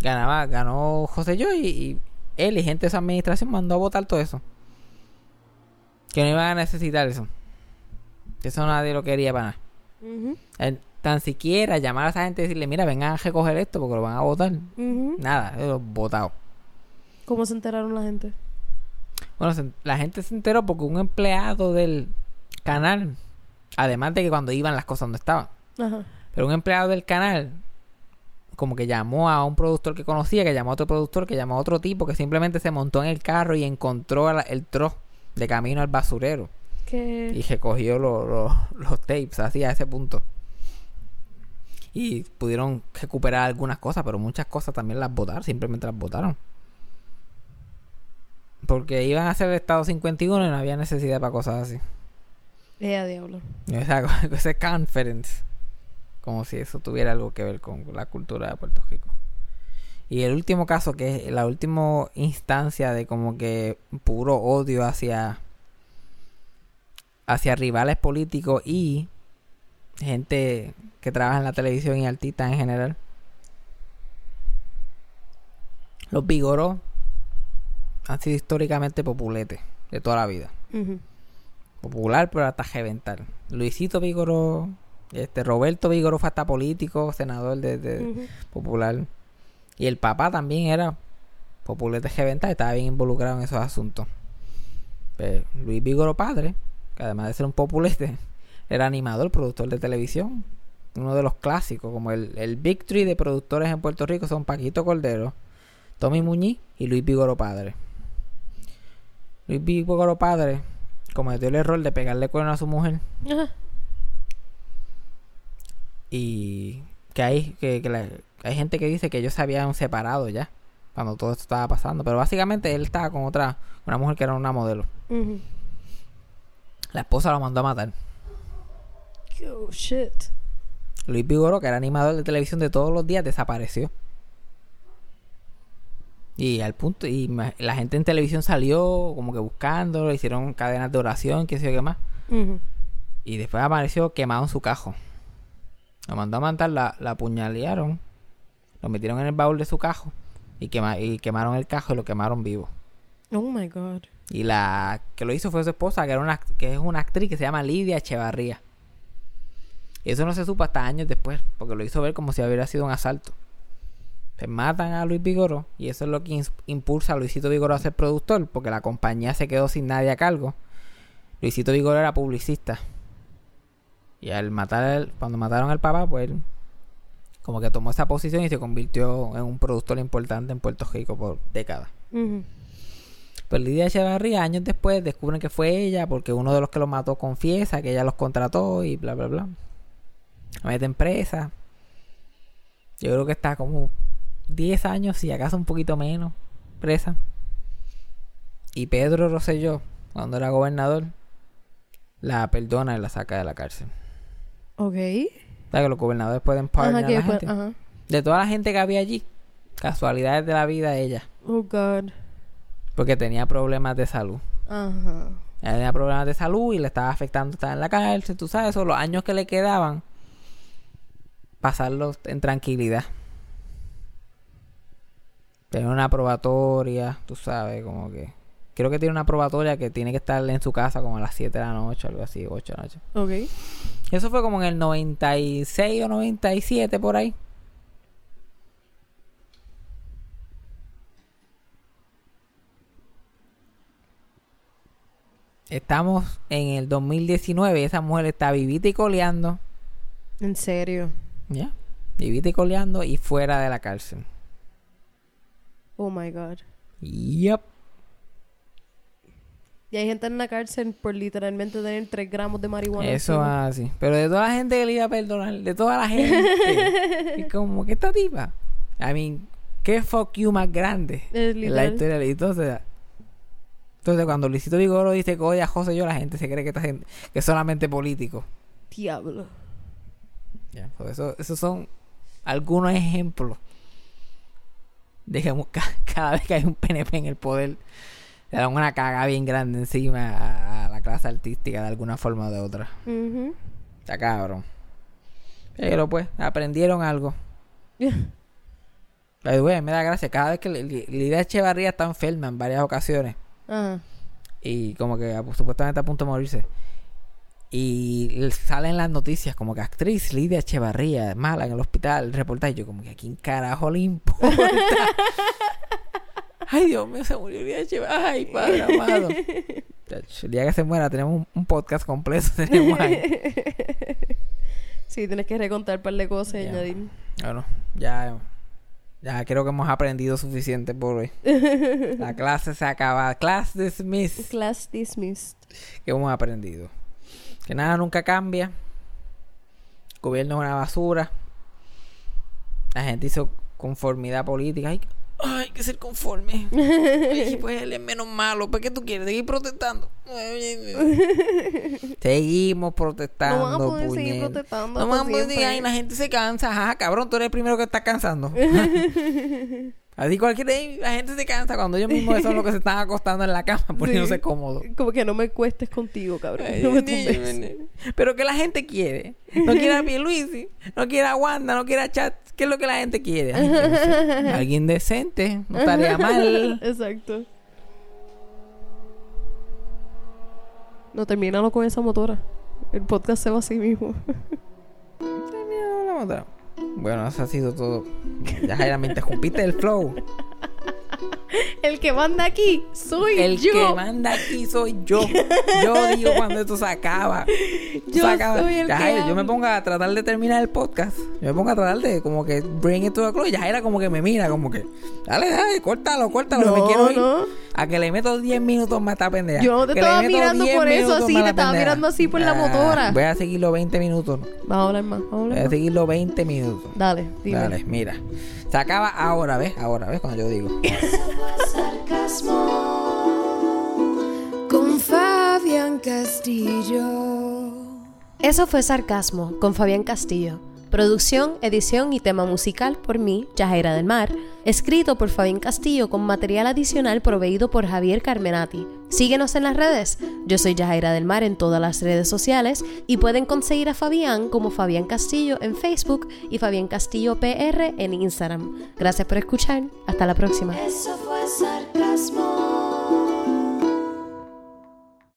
Ganaba, ganó José Yo y, y él y gente de esa administración mandó a votar todo eso. Que no iban a necesitar eso. Eso nadie lo quería para nada. Eh, Tan siquiera llamar a esa gente y decirle, mira, vengan a recoger esto porque lo van a votar. Nada, eso votado. ¿Cómo se enteraron la gente? Bueno, se- la gente se enteró porque un empleado del canal, además de que cuando iban las cosas no estaban, Ajá. pero un empleado del canal como que llamó a un productor que conocía, que llamó a otro productor, que llamó a otro tipo que simplemente se montó en el carro y encontró la- el trozo de camino al basurero y recogió lo- lo- los tapes así a ese punto. Y pudieron recuperar algunas cosas, pero muchas cosas también las votaron, simplemente las votaron. Porque iban a hacer el Estado 51 y no había necesidad para cosas así. Eh, diablo. Esa, ese conference. Como si eso tuviera algo que ver con la cultura de Puerto Rico. Y el último caso, que es la última instancia de como que puro odio hacia hacia rivales políticos y gente que trabaja en la televisión y artistas en general. Los Vigoró han sido históricamente populetes de toda la vida. Popular, pero hasta reventar. Luisito Vigoró, este Roberto Vigoró fue hasta político, senador de, de- popular. Y el papá también era populete reventar, estaba bien involucrado en esos asuntos. Pero Luis Vigoró padre, que además de ser un populete, era animador, productor de televisión. Uno de los clásicos, como el, el Big Three de productores en Puerto Rico son Paquito Cordero, Tommy Muñiz y Luis Vigoró padre. Luis Vigoró padre cometió el error de pegarle cuerno a su mujer Ajá. y que hay que, que la- hay gente que dice que ellos se habían separado ya cuando todo esto estaba pasando pero básicamente él estaba con otra una mujer que era una modelo la esposa lo mandó a matar Oh, shit. Luis Vigoro que era animador de televisión de todos los días desapareció y al punto y la gente en televisión salió como que buscándolo hicieron cadenas de oración qué sé yo qué más. Y después apareció quemado en su cajo. Lo mandó a matar, la, la apuñalearon, lo metieron en el baúl de su cajo y, quema- y quemaron el cajo y lo quemaron vivo. Oh my god. Y la que lo hizo fue su esposa, que, era una, que es una actriz que se llama Lidia Echevarría. Y eso no se supo hasta años después, porque lo hizo ver como si hubiera sido un asalto. Se matan a Luis Vigoro y eso es lo que impulsa a Luisito Vigoro a ser productor, porque la compañía se quedó sin nadie a cargo. Luisito Vigoro era publicista. Y al matar, cuando mataron al papá, pues él como que tomó esa posición y se convirtió en un productor importante en Puerto Rico por décadas. Ujú. Pero Lidia Echevarría, años después, descubren que fue ella porque uno de los que los mató confiesa que ella los contrató y bla, bla, bla. La meten presa. Yo creo que está como 10 años, si acaso un poquito menos, presa. Y Pedro Rosselló, cuando era gobernador, la perdona y la saca de la cárcel. Ok. ¿Sabes que los gobernadores pueden pardonar Ajá, a la gente? ajá. De toda la gente que había allí, casualidades de la vida, ella. Oh god. Porque tenía problemas de salud. Ajá. Ella tenía problemas de salud y le estaba afectando estar en la cárcel, tú sabes, eso, los años que le quedaban, pasarlos en tranquilidad. Tener una probatoria, tú sabes, como que... Creo que tiene una probatoria que tiene que estar en su casa como a las 7 de la noche, algo así, 8 de la noche. Ok. Eso fue como en el 96 o 97 por ahí. Estamos en el 2019 y esa mujer está vivita y coleando. En serio. ¿Ya? Vivita y coleando y fuera de la cárcel. Oh my god. Yep. Y hay gente en la cárcel por literalmente tener 3 gramos de marihuana. Eso encima. así. Pero de toda la gente que le iba a perdonar, de toda la gente. y como que esta tipa. I mean, ¿qué fuck you más grande? Es en la historia de entonces entonces cuando Luisito Vigoro dice que odia a José yo la gente se cree que, esta gente- que es solamente político Diablo. Pues eso esos son algunos ejemplos de que cada vez que hay un PNP en el poder le dan una caga bien grande encima a, a la clase artística de alguna forma o de otra está cabrón pero pues aprendieron algo me da gracia cada vez que Li- Li- Lidia Echevarría está enferma en varias ocasiones Ajá. y como que a- supuestamente a punto de morirse. Y salen las noticias como que actriz Lidia Echevarría mala en el hospital, reportaje. Yo como que a quién carajo le importa. Ay, Dios mío, se murió Lidia Echevarría. Ay, padre amado. Chacho, El día que se muera tenemos un, un podcast completo. Tenemos ahí. Sí, tienes que recontar un par de cosas y añadir. Bueno, ya, ya creo que hemos aprendido suficiente por hoy. La clase se acaba. Class dismissed. Class dismissed. que hemos aprendido. Que nada nunca cambia. El gobierno es una basura. La gente hizo conformidad política. Ay, ay, que que ser conforme. Pues él es menos malo. ¿Para qué tú quieres? Seguir protestando. Seguimos protestando. No vamos a poder seguir protestando No vamos a poder ay, la gente se cansa. Ajá, cabrón, tú eres el primero que está cansando. Así cualquier la gente se cansa cuando ellos mismos son los que se están acostando en la cama poniéndose Sí. cómodos. Como que no me cuestes contigo, cabrón. Ay, No me tumbes. Pero que la gente quiere. No quiere a Pierluisi, no quiere a Wanda, no quiere a Chat. ¿Qué es lo que la gente quiere? Alguien decente, no estaría mal. Exacto. No, termínalo con esa motora. El podcast se va así mismo. Termina la otra. Bueno, eso ha sido todo. Ya Jaira, me interrumpiste el flow. El que manda aquí soy El yo. que manda aquí soy yo. Yo digo cuando esto se acaba. Esto Yo se acaba. soy el Ya, que Jaira, yo me pongo a tratar de terminar el podcast. Yo me pongo a tratar de como que bring it to a close. Y Jaira como que me mira, como que, dale, dale, córtalo, córtalo, No, me quiero ir. no. A que le meto 10 minutos más esta pendeja. Yo no te Que le estaba mirando 10 por eso así, te la estaba pendeja. mirando así por la Ah, motora. Voy a seguirlo 20 minutos. Vamos a hablar más. Vamos a Voy hablar a más. seguirlo 20 minutos. Dale, dime. Dale, mira. Se acaba ahora, ¿ves? Ahora, ¿ves? Cuando yo digo. sarcasmo, Con Fabián Castillo. Eso fue Sarcasmo con Fabián Castillo. Producción, edición y tema musical por mí, Yajaira del Mar. Escrito por Fabián Castillo con material adicional proveído por Javier Carmenati. Síguenos en las redes. Yo soy Yajaira del Mar en todas las redes sociales y pueden conseguir a Fabián como Fabián Castillo en Facebook y Fabián Castillo PR en Instagram. Gracias por escuchar. Hasta la próxima. eso fue sarcasmo.